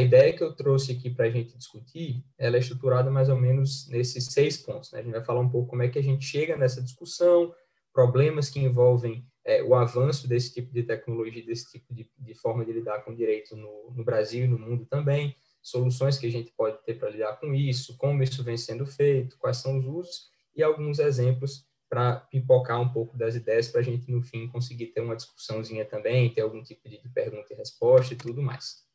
a ideia que eu trouxe aqui para a gente discutir, ela é estruturada mais ou menos nesses seis pontos. Né? A gente vai falar um pouco como é que a gente chega nessa discussão, problemas que envolvem é, o avanço desse tipo de tecnologia, desse tipo de, de forma de lidar com o direito no, no Brasil e no mundo também, soluções que a gente pode ter para lidar com isso, como isso vem sendo feito, quais são os usos e alguns exemplos para pipocar um pouco das ideias para a gente, no fim, conseguir ter uma discussãozinha também, ter algum tipo de pergunta e resposta e tudo mais.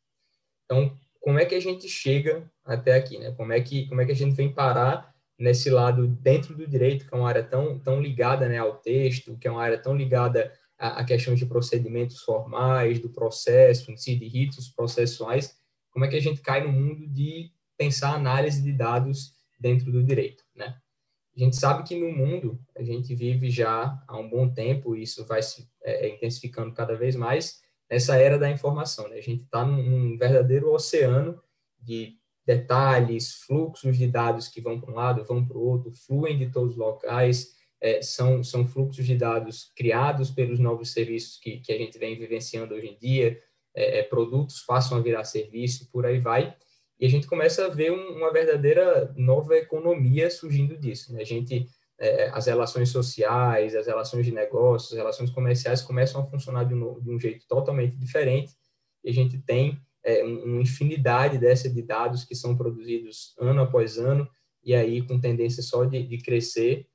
Então, como é que a gente chega até aqui, né? Como é que, como é que a gente vem parar nesse lado dentro do direito, que é uma área tão, tão ligada né, ao texto, que é uma área tão ligada a questões de procedimentos formais, do processo em si, de ritos processuais, como é que a gente cai no mundo de pensar análise de dados dentro do direito, né? A gente sabe que no mundo a gente vive já há um bom tempo, e isso vai se é intensificando cada vez mais, nessa era da informação. Né? A gente está num, verdadeiro oceano de detalhes, fluxos de dados que vão para um lado, vão para o outro, fluem de todos os locais, é, são, são fluxos de dados criados pelos novos serviços que, que a gente vem vivenciando hoje em dia, é, é, produtos passam a virar serviço, por aí vai. E a gente começa a ver um, uma verdadeira nova economia surgindo disso. Né? A gente, é, as relações sociais, as relações de negócios, as relações comerciais começam a funcionar de um, de um jeito totalmente diferente. E a gente tem é, uma infinidade dessa de dados que são produzidos ano após ano, e aí com tendência só de, de crescer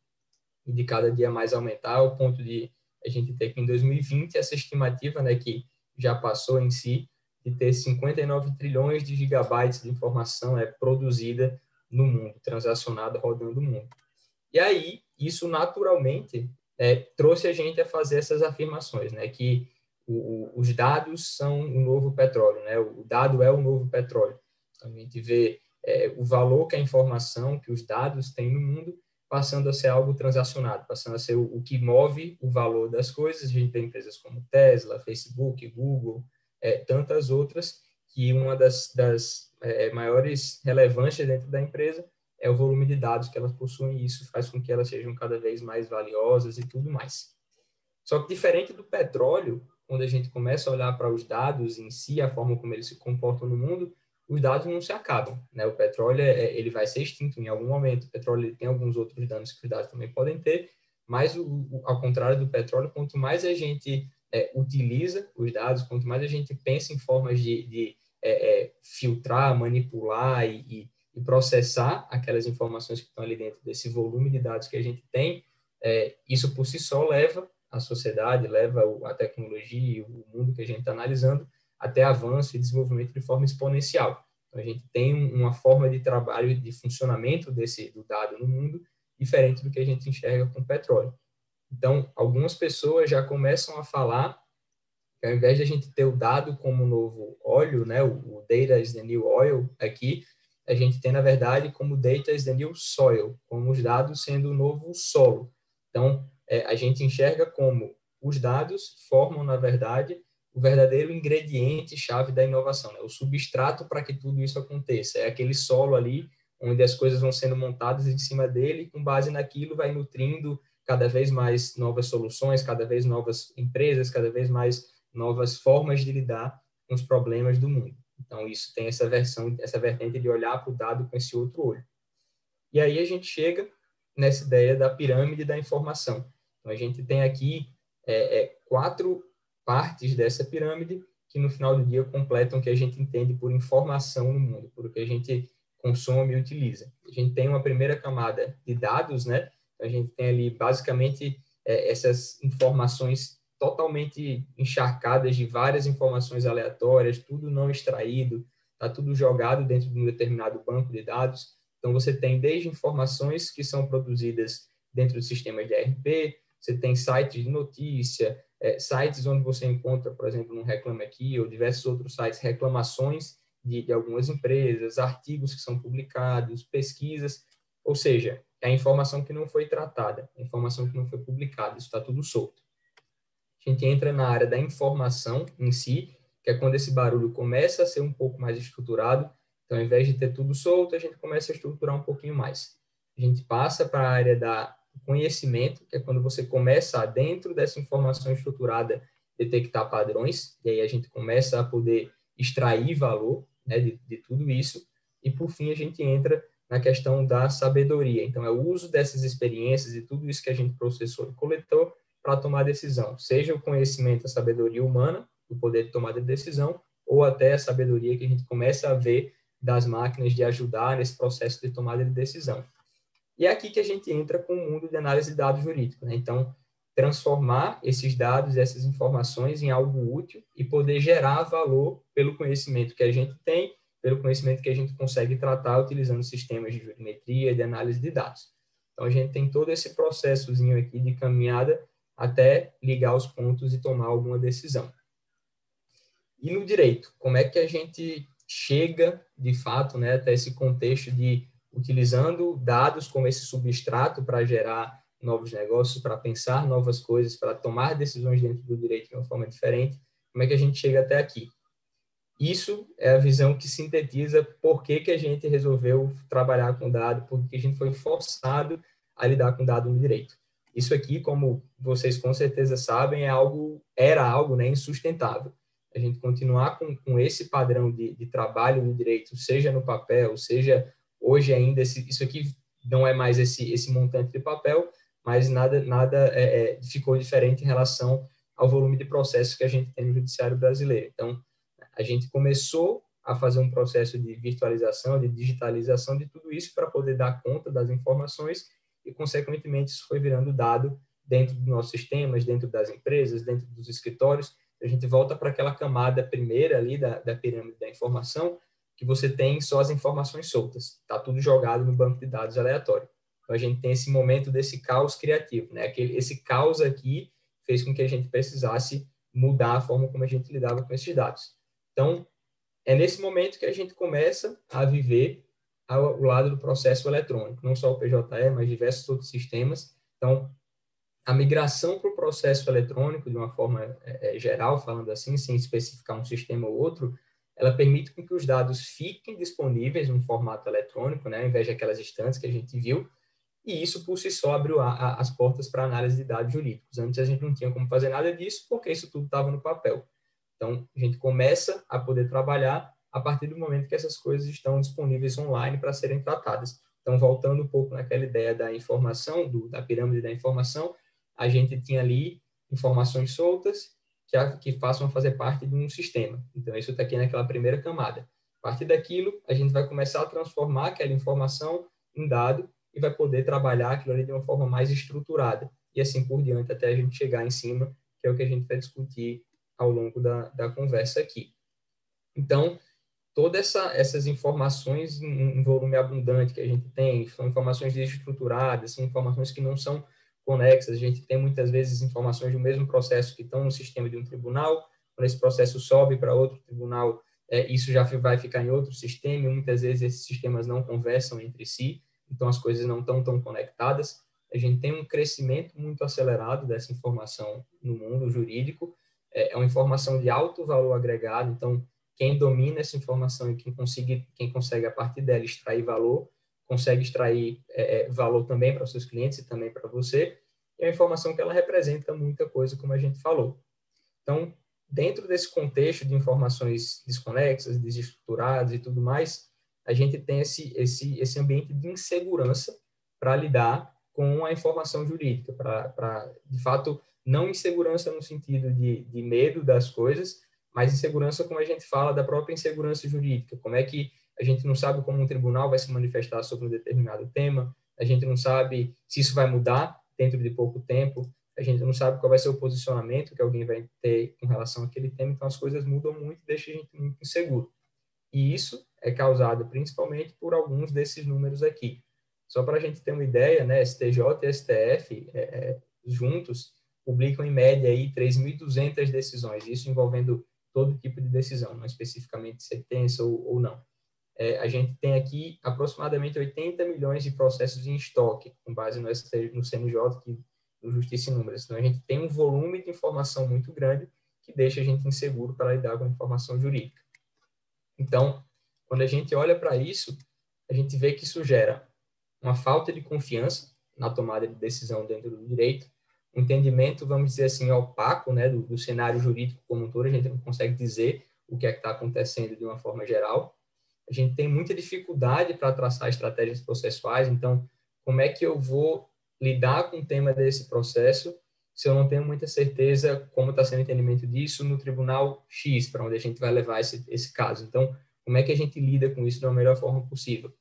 e de cada dia mais aumentar, ao ponto de a gente ter que em 2020 essa estimativa, né, que já passou em si, de ter 59 trilhões de gigabytes de informação é produzida no mundo, transacionada rodando o mundo. E aí, isso naturalmente é, trouxe a gente a fazer essas afirmações, né, que o, o, os dados são o novo petróleo, né, o dado é o novo petróleo. Então, a gente vê é, o valor que a informação, que os dados têm no mundo, passando a ser algo transacionado, passando a ser o, o que move o valor das coisas. A gente tem empresas como Tesla, Facebook, Google, é, tantas outras, que uma das, das é, maiores relevâncias dentro da empresa é o volume de dados que elas possuem, e isso faz com que elas sejam cada vez mais valiosas e tudo mais. Só que diferente do petróleo, quando a gente começa a olhar para os dados em si, a forma como eles se comportam no mundo, os dados não se acabam, né? O petróleo é, ele vai ser extinto em algum momento. O petróleo tem alguns outros danos que os dados também podem ter, mas o, o, ao contrário do petróleo, quanto mais a gente é, utiliza os dados, quanto mais a gente pensa em formas de, de é, é filtrar, manipular e, e, e, processar aquelas informações que estão ali dentro desse volume de dados que a gente tem, é, isso por si só leva a sociedade, leva a tecnologia, o mundo que a gente está analisando até avanço e desenvolvimento de forma exponencial. Então, a gente tem uma forma de trabalho, de funcionamento desse do dado no mundo diferente do que a gente enxerga com o petróleo. Então, algumas pessoas já começam a falar que ao invés de a gente ter o dado como novo óleo, né, o data is the new oil aqui, a gente tem, na verdade, como data is the new soil, como os dados sendo o novo solo. Então, é, a gente enxerga como os dados formam, na verdade, o verdadeiro ingrediente chave da inovação, né? o substrato para que tudo isso aconteça. É aquele solo ali onde as coisas vão sendo montadas em cima dele, e com base naquilo vai nutrindo cada vez mais novas soluções, cada vez novas empresas, cada vez mais novas formas de lidar com os problemas do mundo. Então isso tem essa versão, essa vertente de olhar para o dado com esse outro olho. E aí a gente chega nessa ideia da pirâmide da informação. Então a gente tem aqui é, é, quatro partes dessa pirâmide que no final do dia completam o que a gente entende por informação no mundo, por o que a gente consome e utiliza. A gente tem uma primeira camada de dados, né? A gente tem ali basicamente é, essas informações totalmente encharcadas de várias informações aleatórias, tudo não extraído, está tudo jogado dentro de um determinado banco de dados. Então você tem desde informações que são produzidas dentro do sistema de ERP, você tem sites de notícia, é, sites onde você encontra, por exemplo, no Reclame Aqui ou diversos outros sites, reclamações de, de algumas empresas, artigos que são publicados, pesquisas, ou seja, é a informação que não foi tratada, a informação que não foi publicada, isso está tudo solto. A gente entra na área da informação em si, que é quando esse barulho começa a ser um pouco mais estruturado, então ao invés de ter tudo solto, a gente começa a estruturar um pouquinho mais. A gente passa para a área da conhecimento, que é quando você começa, dentro dessa informação estruturada, detectar padrões, e aí a gente começa a poder extrair valor né, de, de tudo isso. E, por fim, a gente entra na questão da sabedoria. Então, é o uso dessas experiências e tudo isso que a gente processou e coletou para tomar decisão, seja o conhecimento, a sabedoria humana, o poder de tomada de decisão, ou até a sabedoria que a gente começa a ver das máquinas de ajudar nesse processo de tomada de decisão. E é aqui que a gente entra com o mundo de análise de dados jurídicos. Né? Então, transformar esses dados, essas informações em algo útil e poder gerar valor pelo conhecimento que a gente tem pelo conhecimento que a gente consegue tratar utilizando sistemas de jurimetria, de análise de dados. Então, a gente tem todo esse processozinho aqui de caminhada até ligar os pontos e tomar alguma decisão. E no direito, como é que a gente chega, de fato, né, até esse contexto de utilizando dados como esse substrato para gerar novos negócios, para pensar novas coisas, para tomar decisões dentro do direito de uma forma diferente, como é que a gente chega até aqui? Isso é a visão que sintetiza por que, que a gente resolveu trabalhar com dado, porque a gente foi forçado a lidar com dado no direito. Isso aqui, como vocês com certeza sabem, é algo, era algo né, insustentável. A gente continuar com, com esse padrão de, de trabalho no direito, seja no papel, seja hoje ainda, esse, isso aqui não é mais esse, esse montante de papel, mas nada, nada é, é, ficou diferente em relação ao volume de processos que a gente tem no judiciário brasileiro. Então, a gente começou a fazer um processo de virtualização, de digitalização de tudo isso para poder dar conta das informações e, consequentemente, isso foi virando dado dentro dos nossos sistemas, dentro das empresas, dentro dos escritórios. A gente volta para aquela camada primeira ali da, da pirâmide da informação, que você tem só as informações soltas, está tudo jogado no banco de dados aleatório. Então, a gente tem esse momento desse caos criativo, né? Aquele, esse caos aqui fez com que a gente precisasse mudar a forma como a gente lidava com esses dados. Então, é nesse momento que a gente começa a viver ao, lado do processo eletrônico, não só o PJE, mas diversos outros sistemas. Então, a migração para o processo eletrônico, de uma forma é, é, geral, falando assim, sem especificar um sistema ou outro, ela permite que os dados fiquem disponíveis no formato eletrônico, né, ao invés de aquelas instantes que a gente viu, e isso por si só abriu as portas para análise de dados jurídicos. Antes a gente não tinha como fazer nada disso, porque isso tudo estava no papel. Então, a gente começa a poder trabalhar a partir do momento que essas coisas estão disponíveis online para serem tratadas. Então, voltando um pouco naquela ideia da informação, do, da pirâmide da informação, a gente tinha ali informações soltas que, a, que façam fazer parte de um sistema. Então, isso está aqui naquela primeira camada. A partir daquilo, a gente vai começar a transformar aquela informação em dado e vai poder trabalhar aquilo ali de uma forma mais estruturada. E assim por diante, até a gente chegar em cima, que é o que a gente vai discutir ao longo da, da conversa aqui. Então, todas essa, essas informações em, em, volume abundante que a gente tem, são informações desestruturadas, são informações que não são conexas. A gente tem muitas vezes informações do mesmo processo que estão no sistema de um tribunal, quando esse processo sobe para outro tribunal, é, isso já vai ficar em outro sistema, e muitas vezes esses sistemas não conversam entre si, então as coisas não estão tão conectadas. A gente tem um crescimento muito acelerado dessa informação no mundo jurídico, é, é uma informação de alto valor agregado, então quem domina essa informação e quem consegue, quem consegue a partir dela extrair valor, consegue extrair é, é valor também para os seus clientes e também para você, é uma informação que ela representa muita coisa, como a gente falou. Então, dentro desse contexto de informações desconexas, desestruturadas e tudo mais, a gente tem esse, esse, esse ambiente de insegurança para lidar com a informação jurídica, para, de fato, não insegurança no sentido de, de medo das coisas, mas insegurança como a gente fala da própria insegurança jurídica, como é que a gente não sabe como um tribunal vai se manifestar sobre um determinado tema, a gente não sabe se isso vai mudar dentro de pouco tempo, a gente não sabe qual vai ser o posicionamento que alguém vai ter com relação àquele tema, então as coisas mudam muito e deixam a gente muito inseguro. E isso é causado principalmente por alguns desses números aqui. Só para a gente ter uma ideia, né, STJ e STF é, é, juntos publicam em média aí 3.200 decisões, isso envolvendo todo tipo de decisão, não especificamente sentença ou, ou não. É, a gente tem aqui aproximadamente 80 milhões de processos em estoque, com base no, ST, no CNJ, que, no Justiça e Números. Então, a gente tem um volume de informação muito grande que deixa a gente inseguro para lidar com a informação jurídica. Então, quando a gente olha para isso, a gente vê que isso gera uma falta de confiança na tomada de decisão dentro do direito, entendimento, vamos dizer assim, opaco né, do, do, cenário jurídico como um todo, a gente não consegue dizer o que é que está acontecendo de uma forma geral. A gente tem muita dificuldade para traçar estratégias processuais, então, como é que eu vou lidar com o tema desse processo se eu não tenho muita certeza como está sendo o entendimento disso no tribunal X, para onde a gente vai levar esse, esse caso. Então, como é que a gente lida com isso da melhor forma possível?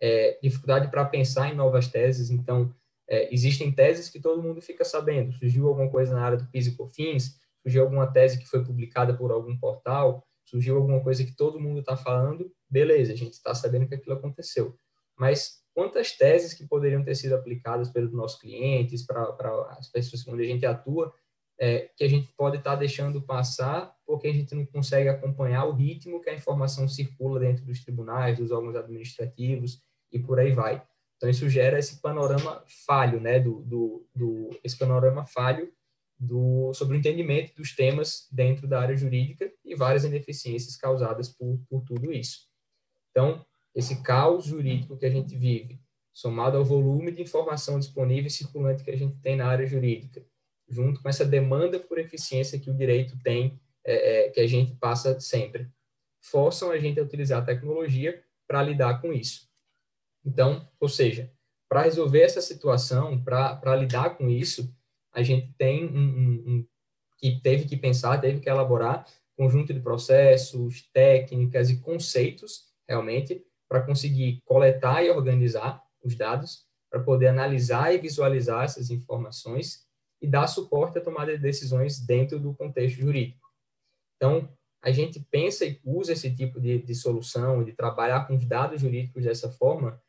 É, dificuldade para pensar em novas teses, então, é, existem teses que todo mundo fica sabendo. Surgiu alguma coisa na área do PIS e COFINS, surgiu alguma tese que foi publicada por algum portal, surgiu alguma coisa que todo mundo está falando, beleza, a gente está sabendo que aquilo aconteceu. Mas quantas teses que poderiam ter sido aplicadas pelos nossos clientes, para as pessoas onde a gente atua, é, que a gente pode estar tá deixando passar porque a gente não consegue acompanhar o ritmo que a informação circula dentro dos tribunais, dos órgãos administrativos e por aí vai. Então, isso gera esse panorama falho, né, do, do, do esse panorama falho do, sobre o entendimento dos temas dentro da área jurídica e várias ineficiências causadas por, por tudo isso. Então, esse caos jurídico que a gente vive, somado ao volume de informação disponível e circulante que a gente tem na área jurídica, junto com essa demanda por eficiência que o direito tem, é, é, que a gente passa sempre, forçam a gente a utilizar a tecnologia para lidar com isso. Então, ou seja, para resolver essa situação, para lidar com isso, a gente tem um, um, um, que teve que pensar, teve que elaborar conjunto de processos, técnicas e conceitos, realmente, para conseguir coletar e organizar os dados, para poder analisar e visualizar essas informações e dar suporte à tomada de decisões dentro do contexto jurídico. Então, a gente pensa e usa esse tipo de, de solução, de trabalhar com os dados jurídicos dessa forma,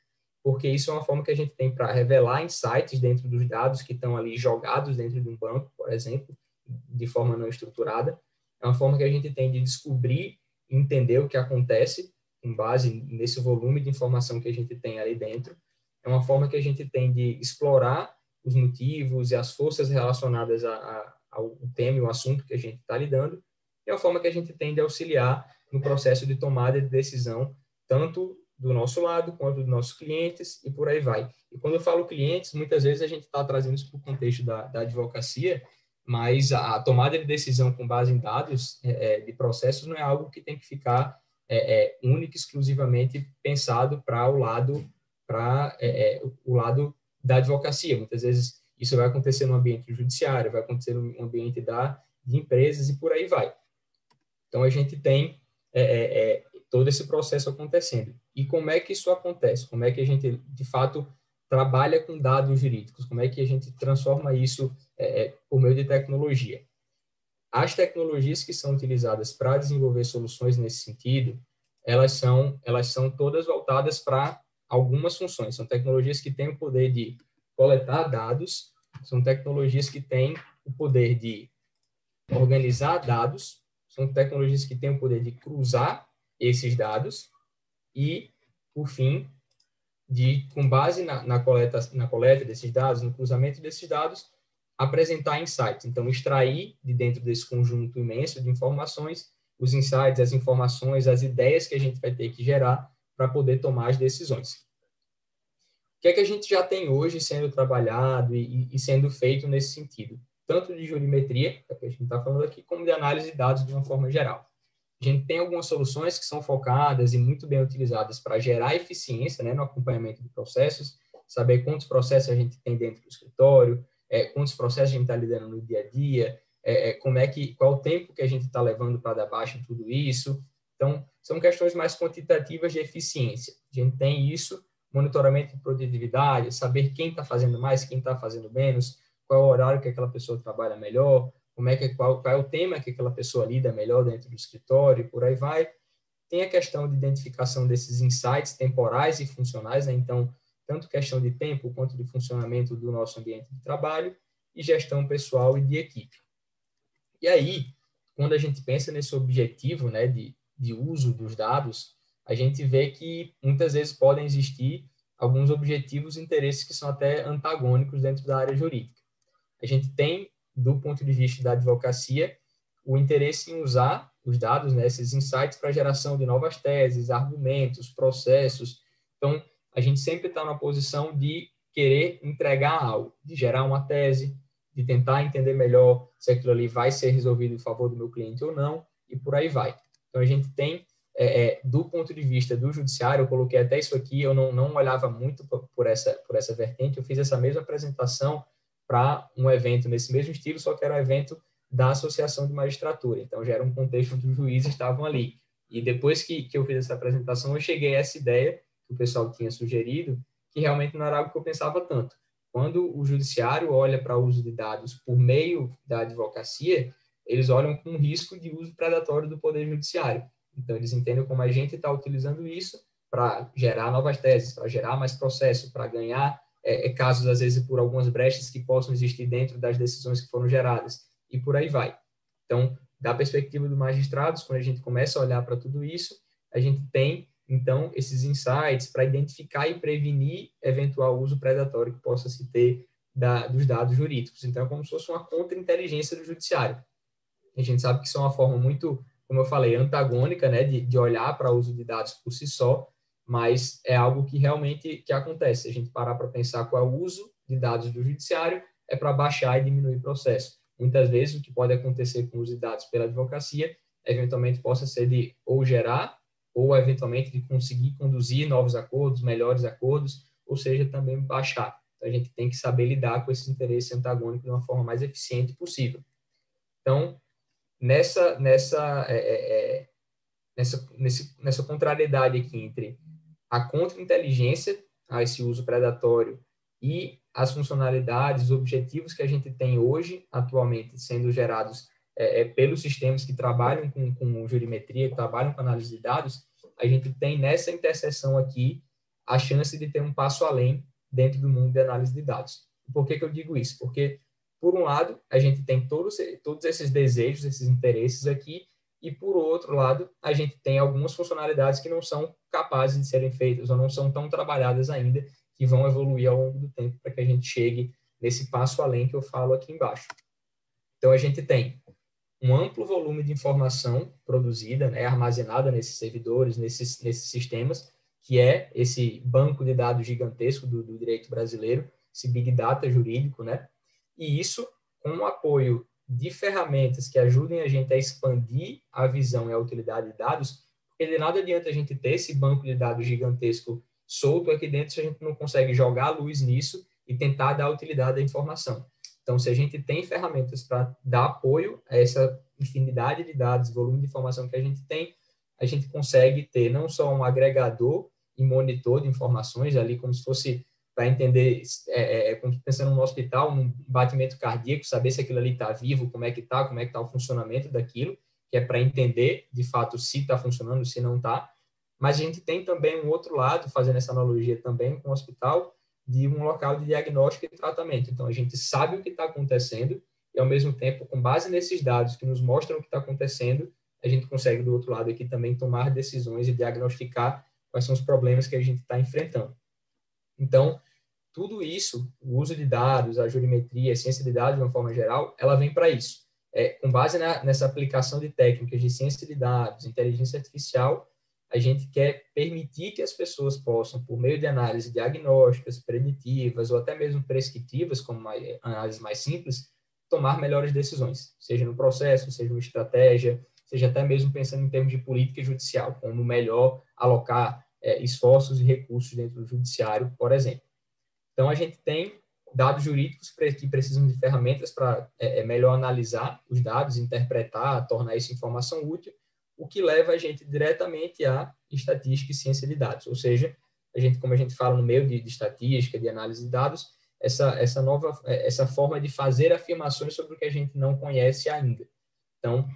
porque isso é uma forma que a gente tem para revelar insights dentro dos dados que estão ali jogados dentro de um banco, por exemplo, de forma não estruturada. É uma forma que a gente tem de descobrir e entender o que acontece com base nesse volume de informação que a gente tem ali dentro. É uma forma que a gente tem de explorar os motivos e as forças relacionadas a, a, ao tema e ao assunto que a gente está lidando. É uma forma que a gente tem de auxiliar no processo de tomada de decisão, tanto do nosso lado, quanto dos nossos clientes e por aí vai. E quando eu falo clientes, muitas vezes a gente está trazendo isso para o contexto da, da, advocacia, mas a, tomada de decisão com base em dados é, é de processos não é algo que tem que ficar é, é, exclusivamente pensado para o lado para é, é, o lado da advocacia. Muitas vezes isso vai acontecer no ambiente judiciário, vai acontecer no ambiente da de empresas e por aí vai. Então a gente tem é, todo esse processo acontecendo. E como é que isso acontece? Como é que a gente, de fato, trabalha com dados jurídicos? Como é que a gente transforma isso é, é por meio de tecnologia? As tecnologias que são utilizadas para desenvolver soluções nesse sentido, elas são, elas são todas voltadas para algumas funções. São tecnologias que têm o poder de coletar dados, são tecnologias que têm o poder de organizar dados, são tecnologias que têm o poder de cruzar esses dados e, por fim, de, com base na, na, coleta, na coleta desses dados, no cruzamento desses dados, apresentar insights. Então, extrair de dentro desse conjunto imenso de informações os insights, as informações, as ideias que a gente vai ter que gerar para poder tomar as decisões. O que é que a gente já tem hoje sendo trabalhado e, e sendo feito nesse sentido? Tanto de jurimetria, que a gente está falando aqui, como de análise de dados de uma forma geral. A gente tem algumas soluções que são focadas e muito bem utilizadas para gerar eficiência né, no acompanhamento de processos, saber quantos processos a gente tem dentro do escritório, é, quantos processos a gente está lidando no dia a dia, é, é, como é que, qual o tempo que a gente está levando para dar baixa em tudo isso. Então, são questões mais quantitativas de eficiência. A gente tem isso, monitoramento de produtividade, saber quem está fazendo mais, quem está fazendo menos, qual é o horário que aquela pessoa trabalha melhor, como é que qual, qual é o tema que aquela pessoa lida melhor dentro do escritório e por aí vai. Tem a questão de identificação desses insights temporais e funcionais, né? então tanto questão de tempo quanto de funcionamento do nosso ambiente de trabalho e gestão pessoal e de equipe. E aí, quando a gente pensa nesse objetivo, né, de, de uso dos dados, a gente vê que muitas vezes podem existir alguns objetivos e interesses que são até antagônicos dentro da área jurídica. A gente tem do ponto de vista da advocacia, o interesse em usar os dados, né, esses insights para geração de novas teses, argumentos, processos. Então, a gente sempre está na posição de querer entregar algo, de gerar uma tese, de tentar entender melhor se aquilo ali vai ser resolvido em favor do meu cliente ou não, e por aí vai. Então, a gente tem, é, é, do ponto de vista do judiciário, eu coloquei até isso aqui, eu não, não olhava muito por essa, por essa vertente, eu fiz essa mesma apresentação para um evento nesse mesmo estilo, só que era um evento da Associação de Magistratura. Então, já era um contexto onde os juízes estavam ali. E depois que, que eu fiz essa apresentação, eu cheguei a essa ideia que o pessoal tinha sugerido, que realmente não era algo que eu pensava tanto. Quando o judiciário olha para o uso de dados por meio da advocacia, eles olham com risco de uso predatório do poder judiciário. Então, eles entendem como a gente está utilizando isso para gerar novas teses, para gerar mais processo, para ganhar é, é, casos, às vezes, por algumas brechas que possam existir dentro das decisões que foram geradas, e por aí vai. Então, da perspectiva dos magistrados, quando a gente começa a olhar para tudo isso, a gente tem, então, esses insights para identificar e prevenir eventual uso predatório que possa se ter da, dos dados jurídicos. Então, é como se fosse uma contra-inteligência do judiciário. A gente sabe que isso é uma forma muito, como eu falei, antagônica, né, de, de olhar para o uso de dados por si só, mas é algo que realmente que acontece. Se a gente parar para pensar qual é o uso de dados do judiciário, é para baixar e diminuir o processo. Muitas vezes o que pode acontecer com os dados pela advocacia, eventualmente possa ser de ou gerar ou eventualmente de conseguir conduzir novos acordos, melhores acordos, ou seja, também baixar. Então, a gente tem que saber lidar com esse interesse antagônico de uma forma mais eficiente possível. Então, nessa nessa é, é, é nessa nesse, nessa contrariedade aqui entre a contra-inteligência a esse uso predatório e as funcionalidades, os objetivos que a gente tem hoje, atualmente, sendo gerados é, é, pelos sistemas que trabalham com, com jurimetria, que trabalham com análise de dados, a gente tem nessa interseção aqui a chance de ter um passo além dentro do mundo de análise de dados. Por que, que eu digo isso? Porque, por um lado, a gente tem todos, todos esses desejos, esses interesses aqui, e, por outro lado, a gente tem algumas funcionalidades que não são capazes de serem feitas ou não são tão trabalhadas ainda que vão evoluir ao longo do tempo para que a gente chegue nesse passo além que eu falo aqui embaixo. Então, a gente tem um amplo volume de informação produzida, né, armazenada nesses servidores, nesses, nesses sistemas, que é esse banco de dados gigantesco do, do direito brasileiro, esse big data jurídico, né? E isso com o apoio de ferramentas que ajudem a gente a expandir a visão e a utilidade de dados, porque de nada adianta a gente ter esse banco de dados gigantesco solto aqui dentro se a gente não consegue jogar a luz nisso e tentar dar utilidade à informação. Então, se a gente tem ferramentas para dar apoio a essa infinidade de dados, volume de informação que a gente tem, a gente consegue ter não só um agregador e monitor de informações ali, como se fosse para entender, é, é, é pensando no hospital, num batimento cardíaco, saber se aquilo ali está vivo, como é que está, como é que está o funcionamento daquilo, que é para entender, de fato, se está funcionando, se não está. Mas a gente tem também um outro lado, fazendo essa analogia também com o hospital, de um local de diagnóstico e tratamento. Então, a gente sabe o que está acontecendo e, ao mesmo tempo, com base nesses dados que nos mostram o que está acontecendo, a gente consegue, do outro lado aqui, também tomar decisões e diagnosticar quais são os problemas que a gente está enfrentando. Então, tudo isso, o uso de dados, a jurimetria, a ciência de dados de uma forma geral, ela vem para isso. É, com base na, nessa aplicação de técnicas de ciência de dados, inteligência artificial, a gente quer permitir que as pessoas possam, por meio de análises diagnósticas, preditivas ou até mesmo prescritivas, como uma análise mais simples, tomar melhores decisões, seja no processo, seja uma estratégia, seja até mesmo pensando em termos de política judicial, como melhor alocar é, esforços e recursos dentro do judiciário, por exemplo. Então, a gente tem dados jurídicos que precisam de ferramentas para é, é, melhor analisar os dados, interpretar, tornar essa informação útil, o que leva a gente diretamente à estatística e ciência de dados. Ou seja, a gente, como a gente fala no meio de, de estatística, de análise de dados, essa, essa nova, essa forma de fazer afirmações sobre o que a gente não conhece ainda. Então,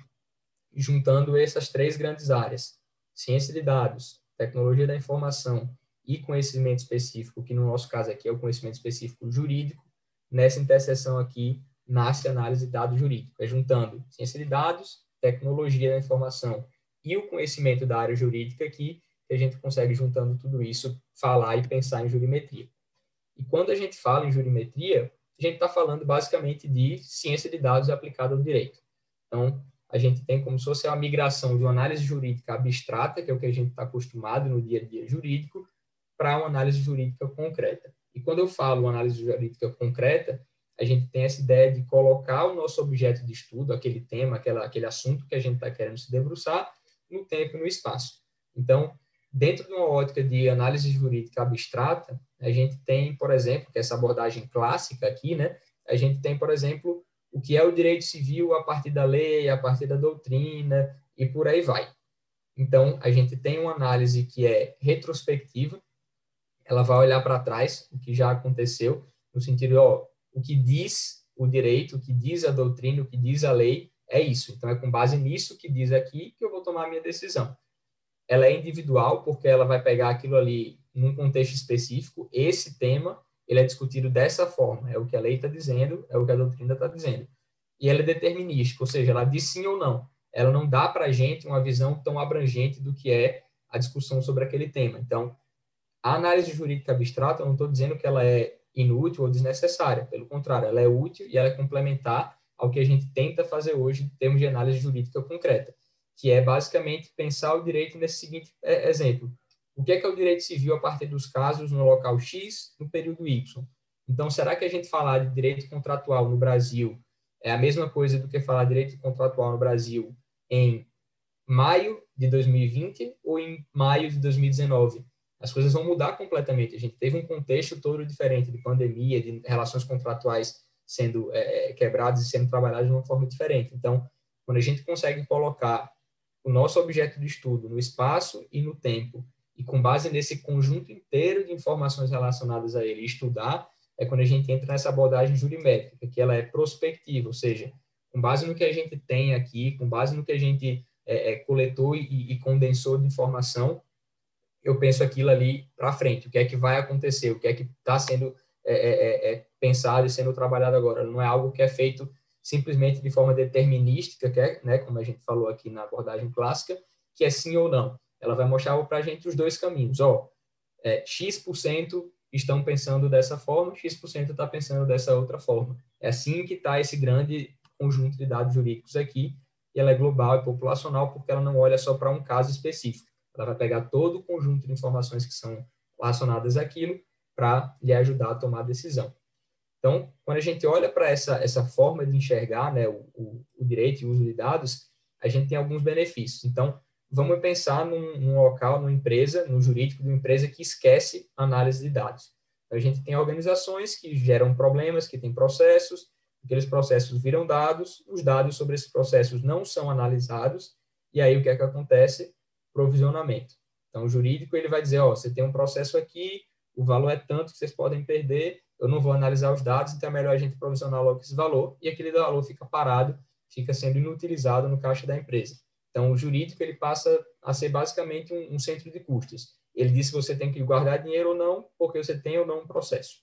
juntando essas três grandes áreas, ciência de dados, tecnologia da informação e conhecimento específico, que no nosso caso aqui é o conhecimento específico jurídico, nessa interseção aqui nasce a análise de dados jurídico, é juntando ciência de dados, tecnologia da informação e o conhecimento da área jurídica aqui, que a gente consegue, juntando tudo isso, falar e pensar em jurimetria. E quando a gente fala em jurimetria, a gente está falando basicamente de ciência de dados aplicada ao direito. Então, a gente tem como se fosse a migração de uma análise jurídica abstrata, que é o que a gente está acostumado no dia a dia jurídico, para uma análise jurídica concreta. E quando eu falo análise jurídica concreta, a gente tem essa ideia de colocar o nosso objeto de estudo, aquele tema, aquela, aquele assunto que a gente está querendo se debruçar, no tempo e no espaço. Então, dentro de uma ótica de análise jurídica abstrata, a gente tem, por exemplo, que essa abordagem clássica aqui, né? A gente tem, por exemplo, o que é o direito civil a partir da lei, a partir da doutrina e por aí vai. Então, a gente tem uma análise que é retrospectiva, ela vai olhar para trás, o que já aconteceu, no sentido, ó, o que diz o direito, o que diz a doutrina, o que diz a lei, é isso. Então, é com base nisso que diz aqui que eu vou tomar a minha decisão. Ela é individual, porque ela vai pegar aquilo ali num contexto específico. Esse tema, ele é discutido dessa forma. É o que a lei está dizendo, é o que a doutrina está dizendo. E ela é determinística, ou seja, ela diz sim ou não. Ela não dá para a gente uma visão tão abrangente do que é a discussão sobre aquele tema. Então, a análise jurídica abstrata, eu não estou dizendo que ela é inútil ou desnecessária. Pelo contrário, ela é útil e ela é complementar ao que a gente tenta fazer hoje em termos de análise jurídica concreta, que é basicamente pensar o direito nesse seguinte é, exemplo. O que é, que é o direito civil a partir dos casos no local X, no período Y? Então, será que a gente falar de direito contratual no Brasil é a mesma coisa do que falar direito contratual no Brasil em maio de 2020 ou em maio de 2019? as coisas vão mudar completamente. A gente teve um contexto todo diferente de pandemia, de relações contratuais sendo é, é, quebradas e sendo trabalhadas de uma forma diferente. Então, quando a gente consegue colocar o nosso objeto de estudo no espaço e no tempo, e com base nesse conjunto inteiro de informações relacionadas a ele, estudar, é quando a gente entra nessa abordagem jurimétrica, que ela é prospectiva, ou seja, com base no que a gente tem aqui, com base no que a gente é, é, coletou e, e condensou de informação, eu penso aquilo ali para frente, o que é que vai acontecer, o que é que está sendo é, é, é, é, pensado e sendo trabalhado agora. Não é algo que é feito simplesmente de forma determinística, que é, né, como a gente falou aqui na abordagem clássica, que é sim ou não. Ela vai mostrar para a gente os dois caminhos. Ó, é, X% estão pensando dessa forma, X% está pensando dessa outra forma. É assim que está esse grande conjunto de dados jurídicos aqui, e ela é global e populacional porque ela não olha só para um caso específico ela vai pegar todo o conjunto de informações que são relacionadas àquilo para lhe ajudar a tomar a decisão. Então, quando a gente olha para essa, essa forma de enxergar né, o, o, o, direito e o uso de dados, a gente tem alguns benefícios. Então, vamos pensar num, num local, numa empresa, no jurídico de uma empresa que esquece análise de dados. A gente tem organizações que geram problemas, que têm processos, aqueles processos viram dados, os dados sobre esses processos não são analisados, e aí o que é que acontece? provisionamento. Então, o jurídico ele vai dizer, ó, você tem um processo aqui, o valor é tanto que vocês podem perder, eu não vou analisar os dados, então é melhor a gente provisionar logo esse valor, e aquele valor fica parado, fica sendo inutilizado no caixa da empresa. Então, o jurídico ele passa a ser basicamente um, um centro de custos. Ele diz se você tem que guardar dinheiro ou não, porque você tem ou não um processo.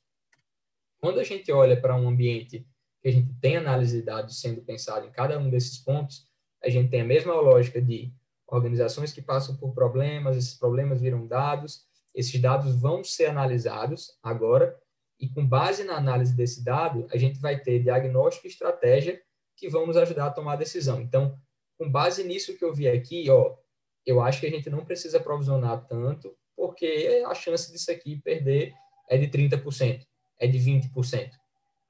Quando a gente olha para um ambiente que a gente tem análise de dados sendo pensado em cada um desses pontos, a gente tem a mesma lógica de organizações que passam por problemas, esses problemas viram dados, esses dados vão ser analisados agora, e com base na análise desse dado, a gente vai ter diagnóstico e estratégia que vão nos ajudar a tomar a decisão. Então, com base nisso que eu vi aqui, ó, eu acho que a gente não precisa provisionar tanto, porque a chance disso aqui perder é de 30%, é de 20%.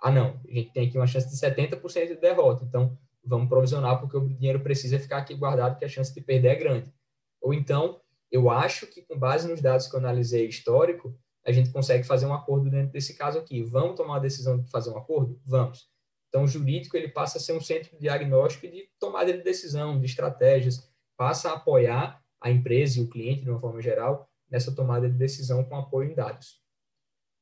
Ah, não, a gente tem aqui uma chance de 70% de derrota. Então, vamos provisionar porque o dinheiro precisa ficar aqui guardado que a chance de perder é grande. Ou então, eu acho que com base nos dados que eu analisei histórico, a gente consegue fazer um acordo dentro desse caso aqui. Vamos tomar a decisão de fazer um acordo? Vamos. Então, o jurídico ele passa a ser um centro de diagnóstico e de tomada de decisão, de estratégias, passa a apoiar a empresa e o cliente, de uma forma geral, nessa tomada de decisão com apoio em dados.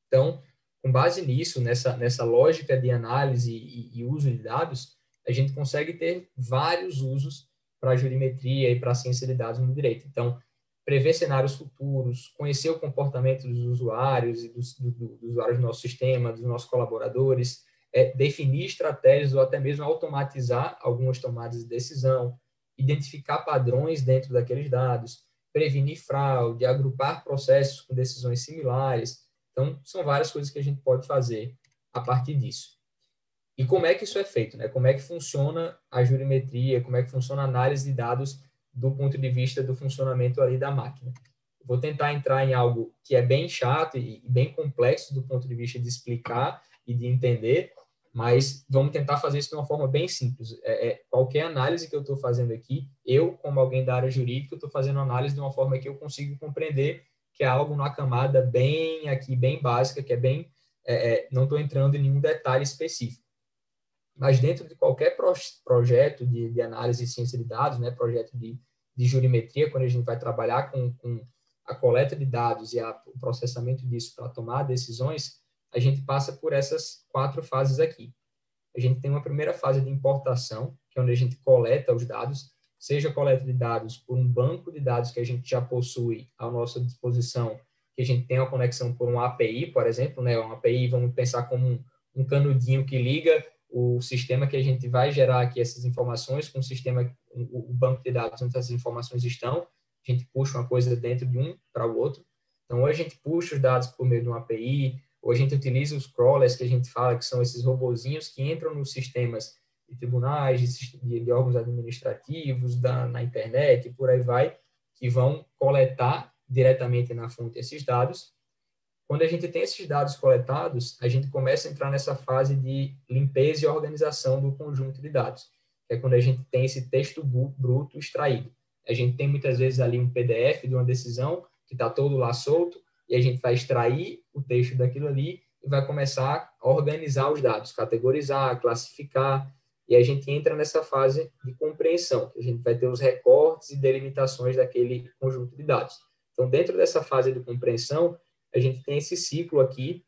Então, com base nisso, nessa, nessa lógica de análise e, e uso de dados, a gente consegue ter vários usos para a jurimetria e para a ciência de dados no direito. Então, prever cenários futuros, conhecer o comportamento dos usuários e dos, do, do, dos usuários do nosso sistema, dos nossos colaboradores, é, definir estratégias ou até mesmo automatizar algumas tomadas de decisão, identificar padrões dentro daqueles dados, prevenir fraude, agrupar processos com decisões similares. Então, são várias coisas que a gente pode fazer a partir disso. E como é que isso é feito? Né? Como é que funciona a jurimetria, como é que funciona a análise de dados do ponto de vista do funcionamento ali da máquina. Vou tentar entrar em algo que é bem chato e bem complexo do ponto de vista de explicar e de entender, mas vamos tentar fazer isso de uma forma bem simples. É, é qualquer análise que eu estou fazendo aqui, eu, como alguém da área jurídica, estou fazendo análise de uma forma que eu consigo compreender que é algo numa camada bem aqui, bem básica, que é bem, é, é não estou entrando em nenhum detalhe específico. Mas dentro de qualquer pro, projeto de, de, análise de ciência de dados, né, projeto de, de jurimetria, quando a gente vai trabalhar com, com a coleta de dados e a, o processamento disso para tomar decisões, a gente passa por essas quatro fases aqui. A gente tem uma primeira fase de importação, que é onde a gente coleta os dados, seja coleta de dados por um banco de dados que a gente já possui à nossa disposição, que a gente tem uma conexão por um API, por exemplo, né? Uma API, vamos pensar como um, um canudinho que liga o sistema que a gente vai gerar aqui essas informações com o sistema, o, o banco de dados onde essas informações estão, a gente puxa uma coisa dentro de um para o outro. Então, ou a gente puxa os dados por meio de uma API, ou a gente utiliza os crawlers que a gente fala que são esses robozinhos que entram nos sistemas de tribunais, de, de órgãos administrativos, da, na internet por aí vai, que vão coletar diretamente na fonte esses dados. Quando a gente tem esses dados coletados, a gente começa a entrar nessa fase de limpeza e organização do conjunto de dados, que é quando a gente tem esse texto bruto extraído. A gente tem muitas vezes ali um PDF de uma decisão que está todo lá solto, e a gente vai extrair o texto daquilo ali e vai começar a organizar os dados, categorizar, classificar, e a gente entra nessa fase de compreensão, que a gente vai ter os recortes e delimitações daquele conjunto de dados. Então, dentro dessa fase de compreensão, a gente tem esse ciclo aqui,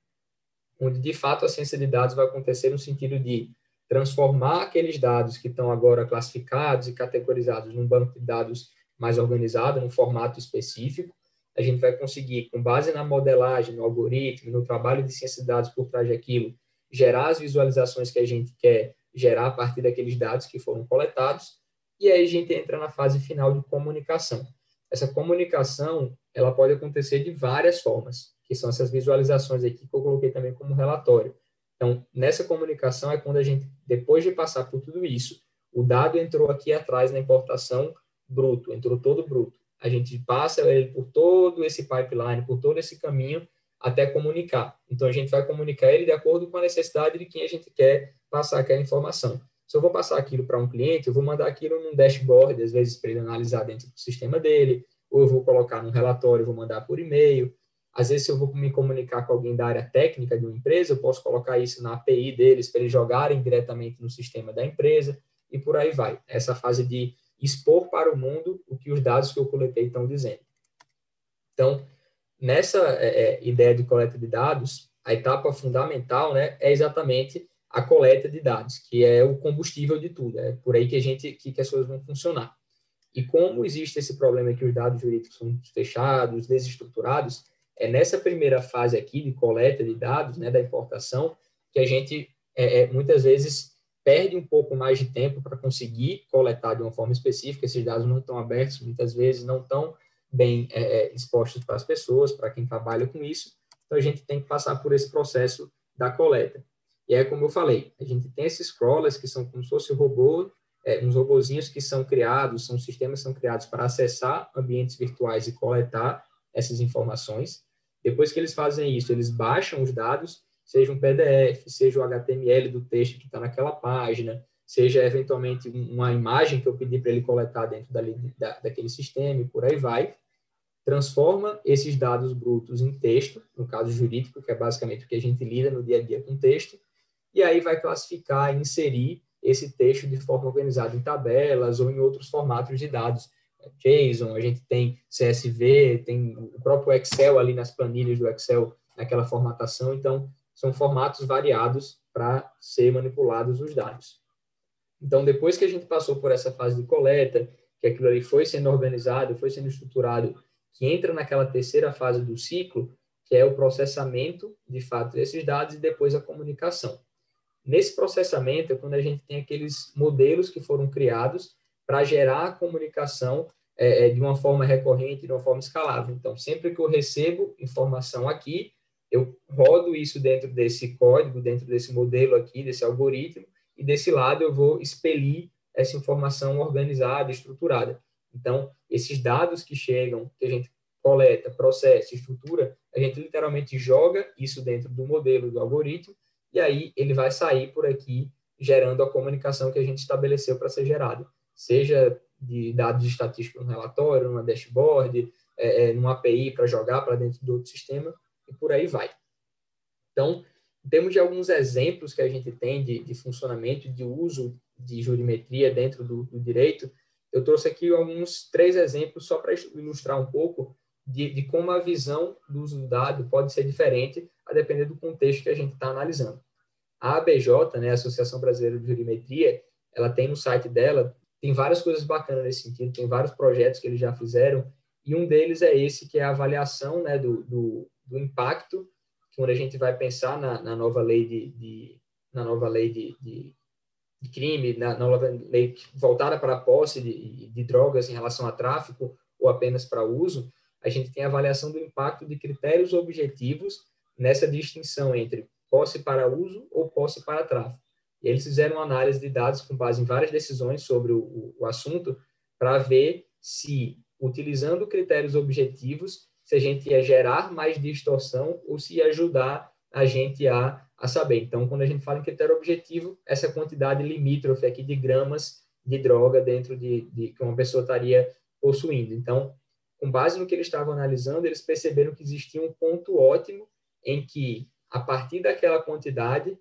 onde de fato a ciência de dados vai acontecer no sentido de transformar aqueles dados que estão agora classificados e categorizados num banco de dados mais organizado, num formato específico. A gente vai conseguir, com base na modelagem, no algoritmo, no trabalho de ciência de dados por trás daquilo, gerar as visualizações que a gente quer gerar a partir daqueles dados que foram coletados, e aí a gente entra na fase final de comunicação. Essa comunicação, ela pode acontecer de várias formas, que são essas visualizações aqui que eu coloquei também como relatório. Então, nessa comunicação é quando a gente, depois de passar por tudo isso, o dado entrou aqui atrás na importação bruto, entrou todo bruto. A gente passa ele por todo esse pipeline, por todo esse caminho, até comunicar. Então, a gente vai comunicar ele de acordo com a necessidade de quem a gente quer passar aquela informação. Se eu vou passar aquilo para um cliente, eu vou mandar aquilo num dashboard, às vezes para ele analisar dentro do sistema dele, ou eu vou colocar num relatório, vou mandar por e-mail. Às vezes, se eu vou me comunicar com alguém da área técnica de uma empresa, eu posso colocar isso na API deles para eles jogarem diretamente no sistema da empresa e por aí vai. Essa fase de expor para o mundo o que os dados que eu coletei estão dizendo. Então, nessa é, é, ideia de coleta de dados, a etapa fundamental né, é exatamente a coleta de dados, que é o combustível de tudo. É por aí que a gente que, que as coisas vão funcionar. E como existe esse problema que os dados jurídicos são fechados, desestruturados, é nessa primeira fase aqui de coleta de dados, né, da importação, que a gente é, é, muitas vezes perde um pouco mais de tempo para conseguir coletar de uma forma específica. Esses dados não estão abertos, muitas vezes não estão bem é, é, expostos para as pessoas, para quem trabalha com isso. Então, a gente tem que passar por esse processo da coleta. E é como eu falei, a gente tem esses crawlers que são como se fosse robô, é, uns robozinhos que são criados, são sistemas que são criados para acessar ambientes virtuais e coletar essas informações. Depois que eles fazem isso, eles baixam os dados, seja um PDF, seja o HTML do texto que está naquela página, seja eventualmente uma imagem que eu pedi para ele coletar dentro dali, da, daquele sistema e por aí vai, transforma esses dados brutos em texto, no caso jurídico, que é basicamente o que a gente lida no dia a dia com texto, e aí vai classificar e inserir esse texto de forma organizada em tabelas ou em outros formatos de dados. JSON, a gente tem CSV, tem o próprio Excel ali nas planilhas do Excel, naquela formatação, então são formatos variados para ser manipulados os dados. Então, depois que a gente passou por essa fase de coleta, que aquilo ali foi sendo organizado, foi sendo estruturado, que entra naquela terceira fase do ciclo, que é o processamento, de fato, desses dados e depois a comunicação. Nesse processamento é quando a gente tem aqueles modelos que foram criados para gerar a comunicação é, de uma forma recorrente, de uma forma escalável. Então, sempre que eu recebo informação aqui, eu rodo isso dentro desse código, dentro desse modelo aqui, desse algoritmo, e desse lado eu vou expelir essa informação organizada, estruturada. Então, esses dados que chegam, que a gente coleta, processa, estrutura, a gente literalmente joga isso dentro do modelo do algoritmo e aí ele vai sair por aqui gerando a comunicação que a gente estabeleceu para ser gerada, seja de dados estatísticos no relatório, numa dashboard, é, é, numa API para jogar para dentro do outro sistema, e por aí vai. Então, temos de alguns exemplos que a gente tem de, de funcionamento, de uso de jurimetria dentro do, do, direito. Eu trouxe aqui alguns três exemplos só para ilustrar um pouco de, de, como a visão do uso do dado pode ser diferente a depender do contexto que a gente está analisando. A ABJ, né, Associação Brasileira de Jurimetria, ela tem no site dela, tem várias coisas bacanas nesse sentido, tem vários projetos que eles já fizeram, e um deles é esse, que é a avaliação né, do, do, do impacto, quando a gente vai pensar na, na nova lei de, de, na nova lei de, de, de crime, na nova lei voltada para a posse de, drogas em relação a tráfico ou apenas para uso, a gente tem a avaliação do impacto de critérios objetivos nessa distinção entre posse para uso ou posse para tráfico. E eles fizeram uma análise de dados com base em várias decisões sobre o, o assunto para ver se, utilizando critérios objetivos, se a gente ia gerar mais distorção ou se ia ajudar a gente a, a saber. Então, quando a gente fala em critério objetivo, essa quantidade limítrofe aqui de gramas de droga dentro de, de que uma pessoa estaria possuindo. Então, com base no que eles estavam analisando, eles perceberam que existia um ponto ótimo em que, a partir daquela quantidade,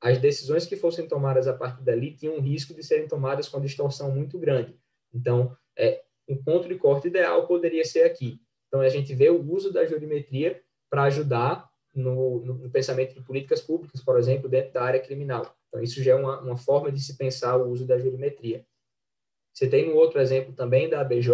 as decisões que fossem tomadas a partir dali tinham um risco de serem tomadas com distorção muito grande. Então, é, um ponto de corte ideal poderia ser aqui. Então, a gente vê o uso da jurimetria para ajudar no, no, pensamento de políticas públicas, por exemplo, dentro da área criminal. Então, isso já é uma, uma forma de se pensar o uso da jurimetria. Você tem um outro exemplo também da ABJ,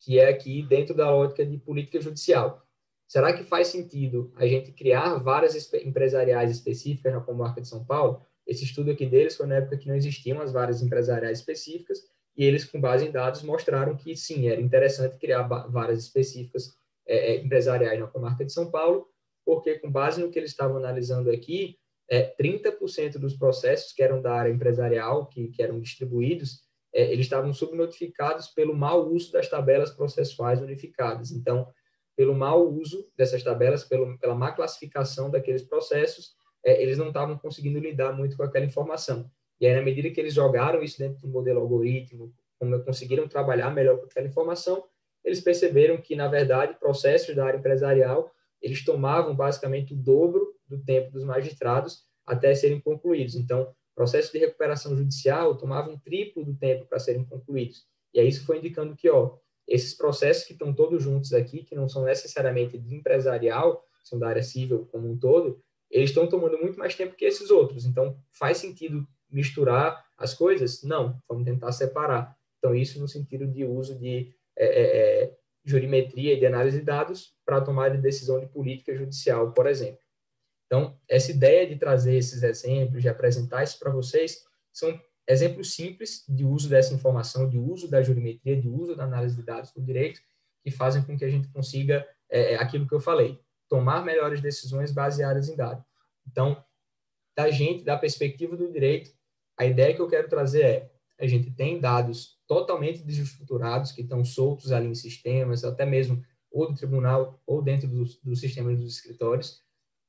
que é aqui dentro da ótica de política judicial. Será que faz sentido a gente criar varas empresariais específicas na comarca de São Paulo? Esse estudo aqui deles foi na época que não existiam as varas empresariais específicas, e eles, com base em dados, mostraram que sim, era interessante criar varas específicas é, é, empresariais na comarca de São Paulo, porque, com base no que eles estavam analisando aqui, é, 30% dos processos que eram da área empresarial, que, que eram distribuídos, é, eles estavam subnotificados pelo mau uso das tabelas processuais unificadas. Então, pelo mau uso dessas tabelas, pelo, pela má classificação daqueles processos, é, eles não estavam conseguindo lidar muito com aquela informação. E aí, na medida que eles jogaram isso dentro do modelo algoritmo, como conseguiram trabalhar melhor com aquela informação, eles perceberam que, na verdade, processos da área empresarial, eles tomavam basicamente o dobro do tempo dos magistrados até serem concluídos. Então, processos de recuperação judicial tomavam um triplo do tempo para serem concluídos. E aí isso foi indicando que, ó, esses processos que estão todos juntos aqui, que não são necessariamente de empresarial, são da área civil como um todo, eles estão tomando muito mais tempo que esses outros. Então, faz sentido misturar as coisas? Não, vamos tentar separar. Então, isso no sentido de uso de é, é, é jurimetria e de análise de dados para tomar de decisão de política judicial, por exemplo. Então, essa ideia de trazer esses exemplos, de apresentar isso para vocês, são exemplos simples de uso dessa informação, de uso da jurimetria, de uso da análise de dados do direito, que fazem com que a gente consiga é, é aquilo que eu falei, tomar melhores decisões baseadas em dados. Então, da gente, da perspectiva do direito, a ideia que eu quero trazer é: a gente tem dados totalmente desestruturados que estão soltos ali em sistemas, até mesmo ou do tribunal ou dentro dos do sistemas dos escritórios.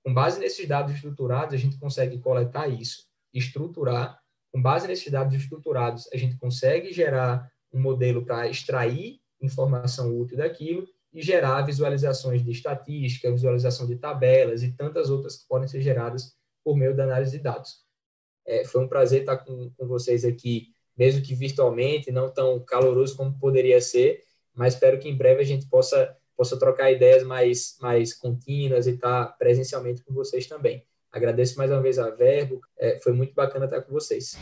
Com base nesses dados estruturados, a gente consegue coletar isso, estruturar. Com base nesses dados estruturados, a gente consegue gerar um modelo para extrair informação útil daquilo e gerar visualizações de estatística, visualização de tabelas e tantas outras que podem ser geradas por meio da análise de dados. É, foi um prazer estar com, com vocês aqui, mesmo que virtualmente, não tão caloroso como poderia ser, mas espero que em breve a gente possa, possa trocar ideias mais, mais contínuas e estar presencialmente com vocês também. Agradeço mais uma vez a Verbo, é, foi muito bacana estar com vocês.